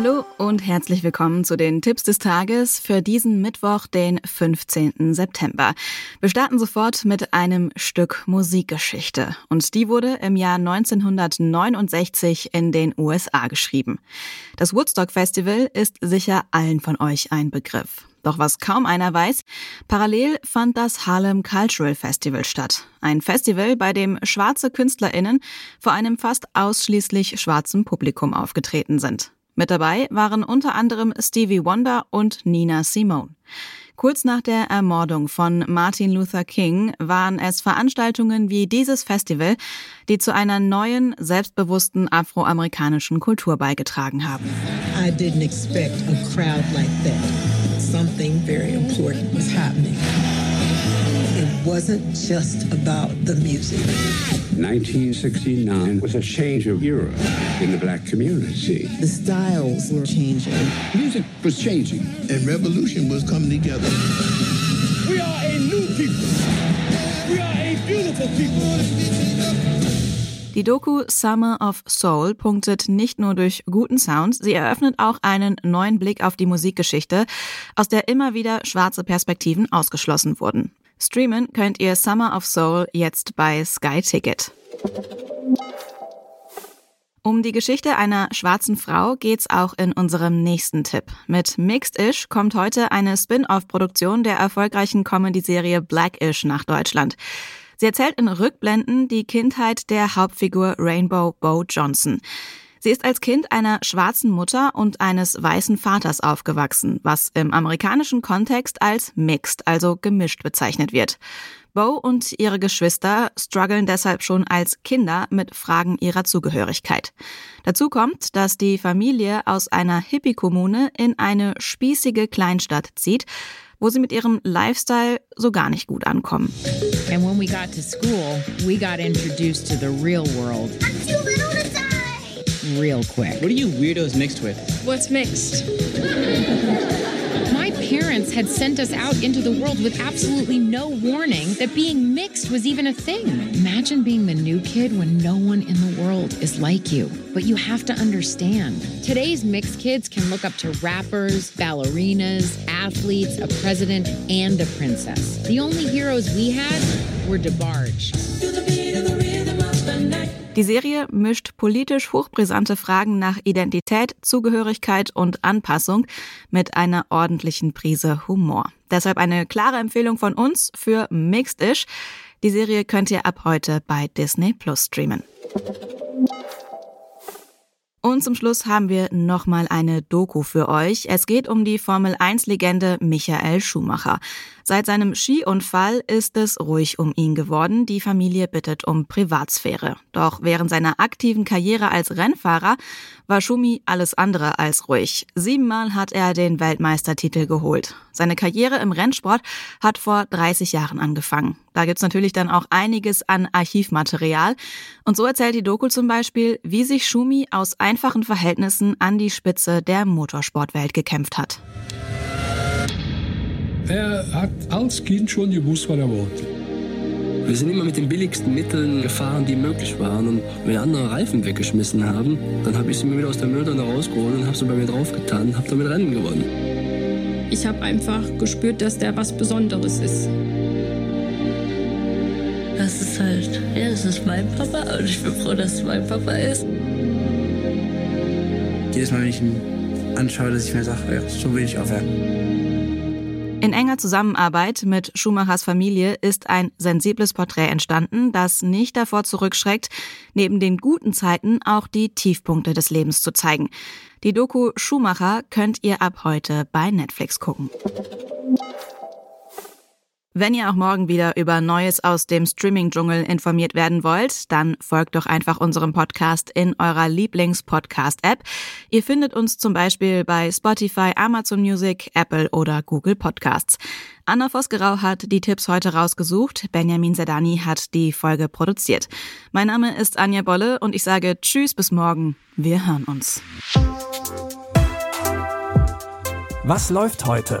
Hallo und herzlich willkommen zu den Tipps des Tages für diesen Mittwoch, den 15. September. Wir starten sofort mit einem Stück Musikgeschichte und die wurde im Jahr 1969 in den USA geschrieben. Das Woodstock Festival ist sicher allen von euch ein Begriff. Doch was kaum einer weiß, parallel fand das Harlem Cultural Festival statt. Ein Festival, bei dem schwarze KünstlerInnen vor einem fast ausschließlich schwarzen Publikum aufgetreten sind. Mit dabei waren unter anderem Stevie Wonder und Nina Simone. Kurz nach der Ermordung von Martin Luther King waren es Veranstaltungen wie dieses Festival, die zu einer neuen, selbstbewussten afroamerikanischen Kultur beigetragen haben. I didn't expect a crowd like that. Something very important was happening. It wasn't just about the music. 1969 was a change of era in the black community. The styles were changing. Music was changing. And revolution was coming together. We are a new people. We are a beautiful people. Die Doku Summer of Soul punktet nicht nur durch guten Sound, sie eröffnet auch einen neuen Blick auf die Musikgeschichte, aus der immer wieder schwarze Perspektiven ausgeschlossen wurden. Streamen könnt ihr Summer of Soul jetzt bei Sky Ticket. Um die Geschichte einer schwarzen Frau geht's auch in unserem nächsten Tipp. Mit Mixed Ish kommt heute eine Spin-off-Produktion der erfolgreichen Comedy-Serie Black Ish nach Deutschland. Sie erzählt in Rückblenden die Kindheit der Hauptfigur Rainbow Bo Johnson. Sie ist als Kind einer schwarzen Mutter und eines weißen Vaters aufgewachsen, was im amerikanischen Kontext als mixed, also gemischt bezeichnet wird. Bo und ihre Geschwister strugglen deshalb schon als Kinder mit Fragen ihrer Zugehörigkeit. Dazu kommt, dass die Familie aus einer Hippie-Kommune in eine spießige Kleinstadt zieht, wo sie mit ihrem Lifestyle so gar nicht gut ankommen. And when we got to school, we got introduced to the real world. Real quick. What are you weirdos mixed with? What's mixed? My parents had sent us out into the world with absolutely no warning that being mixed was even a thing. Imagine being the new kid when no one in the world is like you. But you have to understand today's mixed kids can look up to rappers, ballerinas, athletes, a president, and a princess. The only heroes we had were DeBarge. Die Serie mischt politisch hochbrisante Fragen nach Identität, Zugehörigkeit und Anpassung mit einer ordentlichen Prise Humor. Deshalb eine klare Empfehlung von uns für Mixed Ish. Die Serie könnt ihr ab heute bei Disney Plus streamen. Und zum Schluss haben wir nochmal eine Doku für euch. Es geht um die Formel 1-Legende Michael Schumacher. Seit seinem Skiunfall ist es ruhig um ihn geworden. Die Familie bittet um Privatsphäre. Doch während seiner aktiven Karriere als Rennfahrer war Schumi alles andere als ruhig. Siebenmal hat er den Weltmeistertitel geholt. Seine Karriere im Rennsport hat vor 30 Jahren angefangen. Da gibt's natürlich dann auch einiges an Archivmaterial. Und so erzählt die Doku zum Beispiel, wie sich Schumi aus einfachen Verhältnissen an die Spitze der Motorsportwelt gekämpft hat. Er hat als Kind schon gewusst, was er wollte. Wir sind immer mit den billigsten Mitteln gefahren, die möglich waren. Und wenn andere Reifen weggeschmissen haben, dann habe ich sie mir wieder aus der Mülltonne rausgeholt und habe sie bei mir draufgetan und habe damit Rennen gewonnen. Ich habe einfach gespürt, dass der was Besonderes ist. Das ist halt, ja, das ist mein Papa und ich bin froh, dass es mein Papa ist. Jedes Mal, wenn ich ihn anschaue, dass ich mir sage, ja, so will ich auch werden. In enger Zusammenarbeit mit Schumachers Familie ist ein sensibles Porträt entstanden, das nicht davor zurückschreckt, neben den guten Zeiten auch die Tiefpunkte des Lebens zu zeigen. Die Doku Schumacher könnt ihr ab heute bei Netflix gucken. Wenn ihr auch morgen wieder über Neues aus dem Streaming-Dschungel informiert werden wollt, dann folgt doch einfach unserem Podcast in eurer Lieblings-Podcast-App. Ihr findet uns zum Beispiel bei Spotify, Amazon Music, Apple oder Google Podcasts. Anna Vosgerau hat die Tipps heute rausgesucht. Benjamin Sedani hat die Folge produziert. Mein Name ist Anja Bolle und ich sage Tschüss bis morgen. Wir hören uns. Was läuft heute?